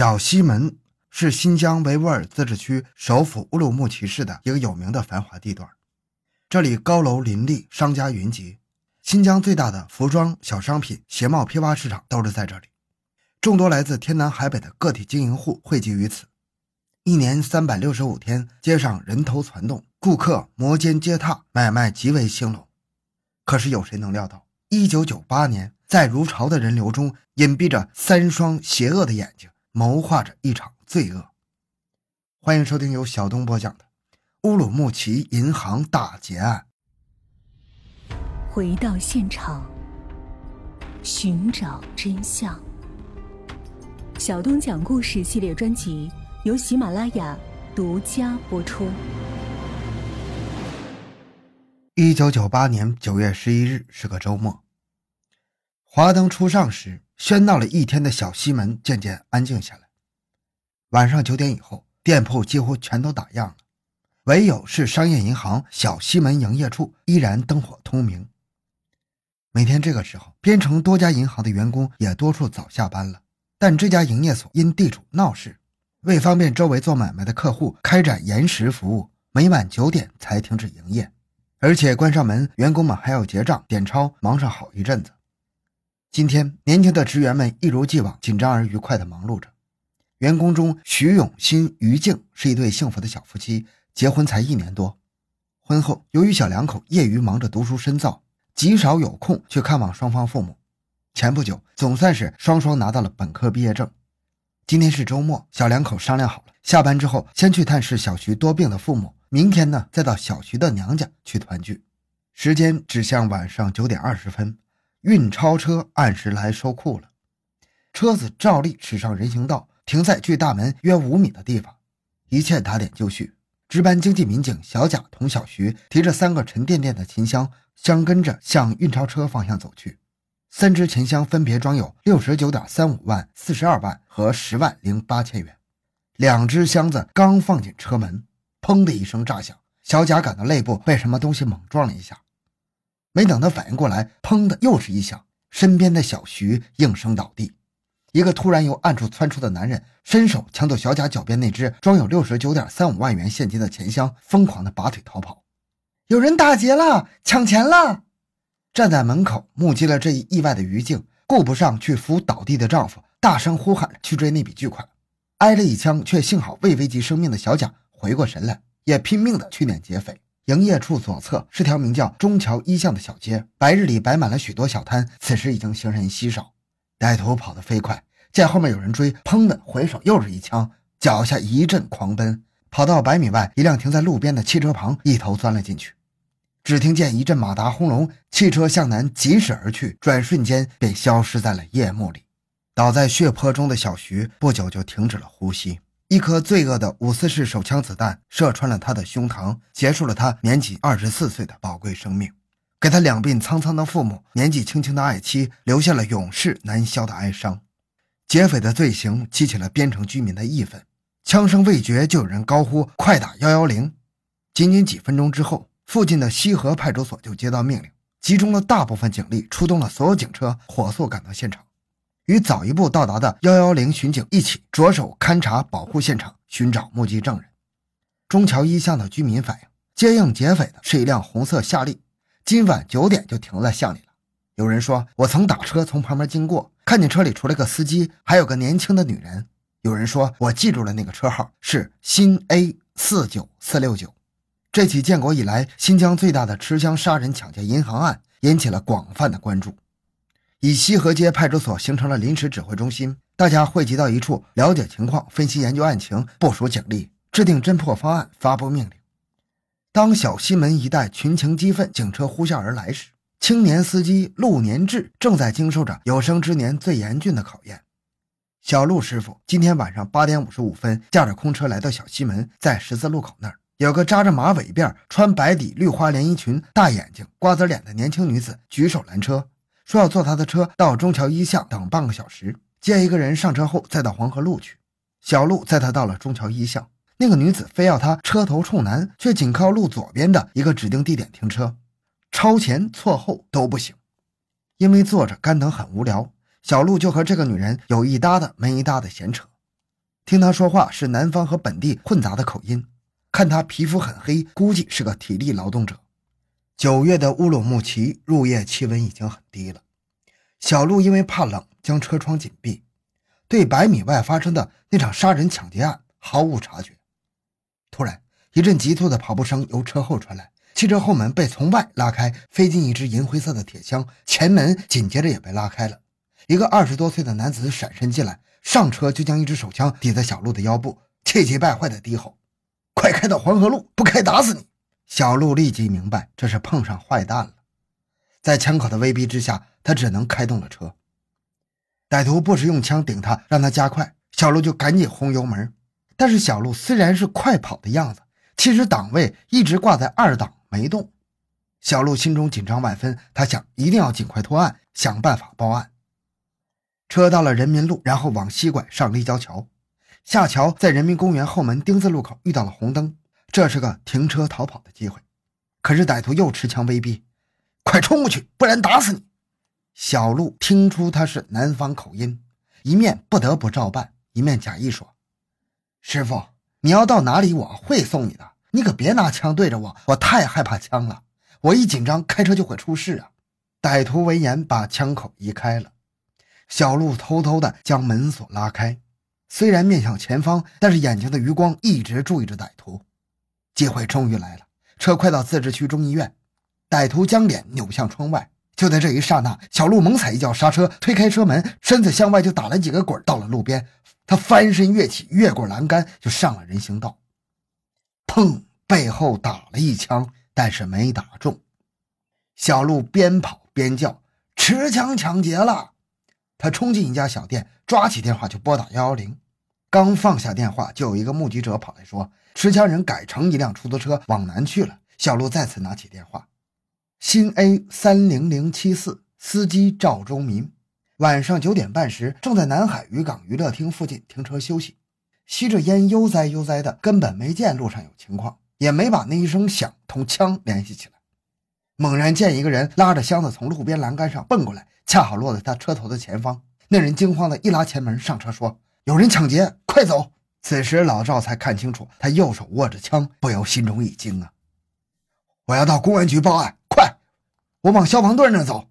小西门是新疆维吾尔自治区首府乌鲁木齐市的一个有名的繁华地段，这里高楼林立，商家云集，新疆最大的服装、小商品、鞋帽批发市场都是在这里，众多来自天南海北的个体经营户汇集于此，一年三百六十五天，街上人头攒动，顾客摩肩接踏，买卖极为兴隆。可是有谁能料到，一九九八年，在如潮的人流中，隐蔽着三双邪恶的眼睛。谋划着一场罪恶。欢迎收听由小东播讲的《乌鲁木齐银行大劫案》。回到现场，寻找真相。小东讲故事系列专辑由喜马拉雅独家播出。一九九八年九月十一日是个周末，华灯初上时。喧闹了一天的小西门渐渐安静下来。晚上九点以后，店铺几乎全都打烊了，唯有是商业银行小西门营业处依然灯火通明。每天这个时候，边城多家银行的员工也多数早下班了，但这家营业所因地主闹事，为方便周围做买卖的客户开展延时服务，每晚九点才停止营业，而且关上门，员工们还要结账、点钞，忙上好一阵子。今天，年轻的职员们一如既往紧张而愉快地忙碌着。员工中，徐永新、于静是一对幸福的小夫妻，结婚才一年多。婚后，由于小两口业余忙着读书深造，极少有空去看望双方父母。前不久，总算是双双拿到了本科毕业证。今天是周末，小两口商量好了，下班之后先去探视小徐多病的父母，明天呢再到小徐的娘家去团聚。时间指向晚上九点二十分。运钞车按时来收库了，车子照例驶上人行道，停在距大门约五米的地方，一切打点就绪。值班经济民警小贾同小徐提着三个沉甸甸的琴箱，相跟着向运钞车方向走去。三只琴箱分别装有六十九点三五万、四十二万和十万零八千元。两只箱子刚放进车门，砰的一声炸响，小贾感到肋部被什么东西猛撞了一下。没等他反应过来，砰的又是一响，身边的小徐应声倒地。一个突然由暗处窜出的男人，伸手抢走小贾脚边那只装有六十九点三五万元现金的钱箱，疯狂的拔腿逃跑。有人打劫了，抢钱了！站在门口目击了这一意外的于静，顾不上去扶倒地的丈夫，大声呼喊着去追那笔巨款。挨了一枪，却幸好未危及生命的小贾回过神来，也拼命的去撵劫匪。营业处左侧是条名叫中桥一巷的小街，白日里摆满了许多小摊，此时已经行人稀少。歹徒跑得飞快，见后面有人追，砰的回手又是一枪，脚下一阵狂奔，跑到百米外一辆停在路边的汽车旁，一头钻了进去。只听见一阵马达轰隆，汽车向南疾驶而去，转瞬间便消失在了夜幕里。倒在血泊中的小徐不久就停止了呼吸。一颗罪恶的五四式手枪子弹射穿了他的胸膛，结束了他年仅二十四岁的宝贵生命，给他两鬓苍苍的父母、年纪轻轻的爱妻留下了永世难消的哀伤。劫匪的罪行激起了边城居民的义愤，枪声未绝，就有人高呼“快打幺幺零”。仅仅几分钟之后，附近的西河派出所就接到命令，集中了大部分警力，出动了所有警车，火速赶到现场。与早一步到达的幺幺零巡警一起着手勘查、保护现场，寻找目击证人。中桥一巷的居民反映，接应劫匪的是一辆红色夏利，今晚九点就停在巷里了。有人说，我曾打车从旁边经过，看见车里除了个司机，还有个年轻的女人。有人说，我记住了那个车号是新 A 四九四六九。这起建国以来新疆最大的持枪杀人抢劫银行案引起了广泛的关注。以西河街派出所形成了临时指挥中心，大家汇集到一处，了解情况，分析研究案情，部署警力，制定侦破方案，发布命令。当小西门一带群情激愤，警车呼啸而来时，青年司机陆年志正在经受着有生之年最严峻的考验。小陆师傅今天晚上八点五十五分，驾着空车来到小西门，在十字路口那儿，有个扎着马尾辫、穿白底绿花连衣裙、大眼睛、瓜子脸的年轻女子举手拦车。说要坐他的车到中桥一巷等半个小时，接一个人上车后再到黄河路去。小路载他到了中桥一巷，那个女子非要他车头冲南，却仅靠路左边的一个指定地点停车，超前错后都不行。因为坐着干等很无聊，小路就和这个女人有一搭的没一搭的闲扯。听他说话是南方和本地混杂的口音，看他皮肤很黑，估计是个体力劳动者。九月的乌鲁木齐入夜气温已经很低了。小路因为怕冷，将车窗紧闭，对百米外发生的那场杀人抢劫案毫无察觉。突然，一阵急促的跑步声由车后传来，汽车后门被从外拉开，飞进一只银灰色的铁箱，前门紧接着也被拉开了。一个二十多岁的男子闪身进来，上车就将一支手枪抵在小路的腰部，气急败坏地低吼：“快开到黄河路，不开打死你！”小路立即明白这是碰上坏蛋了，在枪口的威逼之下，他只能开动了车。歹徒不时用枪顶他，让他加快，小路就赶紧轰油门。但是小路虽然是快跑的样子，其实档位一直挂在二档没动。小路心中紧张万分，他想一定要尽快脱案，想办法报案。车到了人民路，然后往西拐上立交桥，下桥在人民公园后门丁字路口遇到了红灯，这是个停车逃跑的机会。可是歹徒又持枪威逼：“快冲过去，不然打死你！”小路听出他是南方口音，一面不得不照办，一面假意说：“师傅，你要到哪里，我会送你的。你可别拿枪对着我，我太害怕枪了。我一紧张，开车就会出事啊！”歹徒闻言，把枪口移开了。小路偷偷地将门锁拉开，虽然面向前方，但是眼睛的余光一直注意着歹徒。机会终于来了，车快到自治区中医院，歹徒将脸扭向窗外。就在这一刹那，小路猛踩一脚刹车，推开车门，身子向外就打了几个滚，到了路边。他翻身跃起，越过栏杆就上了人行道。砰！背后打了一枪，但是没打中。小路边跑边叫：“持枪抢劫了！”他冲进一家小店，抓起电话就拨打幺幺零。刚放下电话，就有一个目击者跑来说：“持枪人改乘一辆出租车往南去了。”小路再次拿起电话：“新 A 三零零七四，司机赵周民，晚上九点半时正在南海渔港娱乐厅附近停车休息，吸着烟悠哉悠哉的，根本没见路上有情况，也没把那一声响同枪联系起来。猛然见一个人拉着箱子从路边栏杆上蹦过来。”恰好落在他车头的前方，那人惊慌的一拉前门上车，说：“有人抢劫，快走！”此时老赵才看清楚，他右手握着枪，不由心中一惊啊！我要到公安局报案，快！我往消防队那走。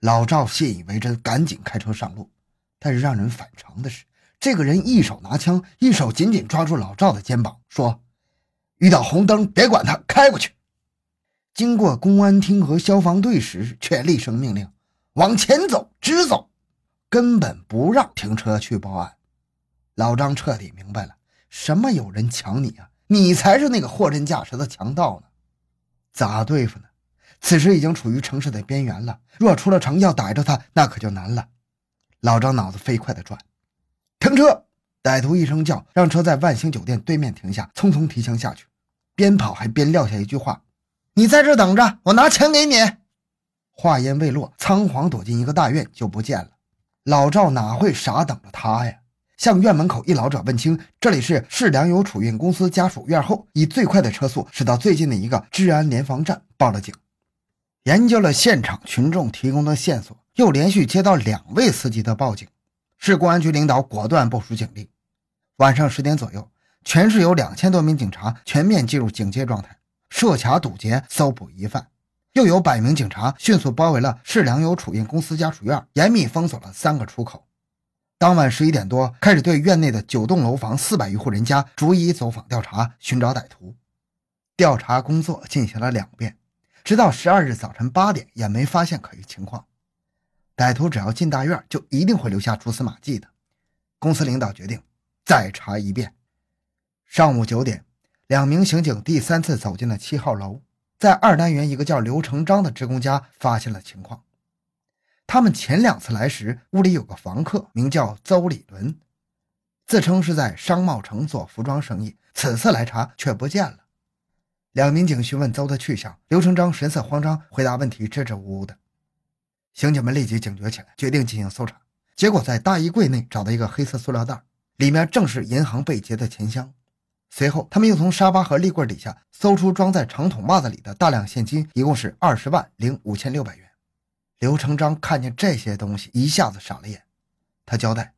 老赵信以为真，赶紧开车上路。但是让人反常的是，这个人一手拿枪，一手紧紧抓住老赵的肩膀，说：“遇到红灯别管他，开过去。”经过公安厅和消防队时，却厉声命令。往前走，直走，根本不让停车去报案。老张彻底明白了，什么有人抢你啊？你才是那个货真价实的强盗呢！咋对付呢？此时已经处于城市的边缘了，若出了城要逮着他，那可就难了。老张脑子飞快地转，停车！歹徒一声叫，让车在万兴酒店对面停下，匆匆提枪下去，边跑还边撂下一句话：“你在这等着，我拿钱给你。”话音未落，仓皇躲进一个大院就不见了。老赵哪会傻等着他呀？向院门口一老者问清这里是市粮油储运公司家属院后，以最快的车速驶到最近的一个治安联防站报了警。研究了现场群众提供的线索，又连续接到两位司机的报警，市公安局领导果断部署警力。晚上十点左右，全市有两千多名警察全面进入警戒状态，设卡堵截，搜捕疑犯。又有百名警察迅速包围了市粮油储运公司家属院，严密封锁了三个出口。当晚十一点多，开始对院内的九栋楼房四百余户人家逐一走访调查，寻找歹徒。调查工作进行了两遍，直到十二日早晨八点，也没发现可疑情况。歹徒只要进大院，就一定会留下蛛丝马迹的。公司领导决定再查一遍。上午九点，两名刑警第三次走进了七号楼。在二单元一个叫刘成章的职工家发现了情况。他们前两次来时，屋里有个房客名叫邹礼伦，自称是在商贸城做服装生意。此次来查却不见了。两民警询问邹的去向，刘成章神色慌张，回答问题支支吾吾的。刑警们立即警觉起来，决定进行搜查。结果在大衣柜内找到一个黑色塑料袋，里面正是银行被劫的钱箱。随后，他们又从沙发和立柜底下搜出装在长筒袜子里的大量现金，一共是二十万零五千六百元。刘成章看见这些东西，一下子傻了眼。他交代，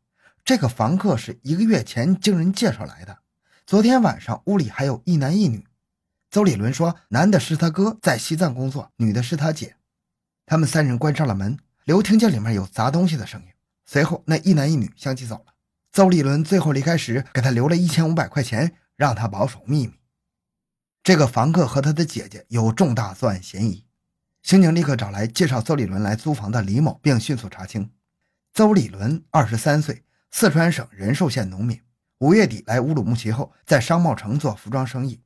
这个房客是一个月前经人介绍来的，昨天晚上屋里还有一男一女。邹立伦说，男的是他哥，在西藏工作；女的是他姐。他们三人关上了门，刘听见里面有砸东西的声音。随后，那一男一女相继走了。邹立伦最后离开时，给他留了一千五百块钱，让他保守秘密。这个房客和他的姐姐有重大作案嫌疑，刑警立刻找来介绍邹立伦来租房的李某，并迅速查清。邹立伦，二十三岁，四川省仁寿县农民。五月底来乌鲁木齐后，在商贸城做服装生意。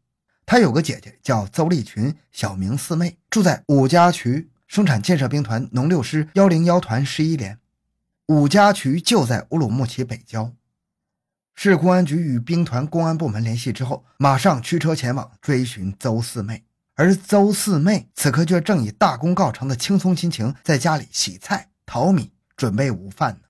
他有个姐姐叫邹立群，小名四妹，住在五家渠生产建设兵团农六师幺零幺团十一连。五家渠就在乌鲁木齐北郊。市公安局与兵团公安部门联系之后，马上驱车前往追寻邹四妹。而邹四妹此刻却正以大功告成的轻松心情，在家里洗菜、淘米，准备午饭呢。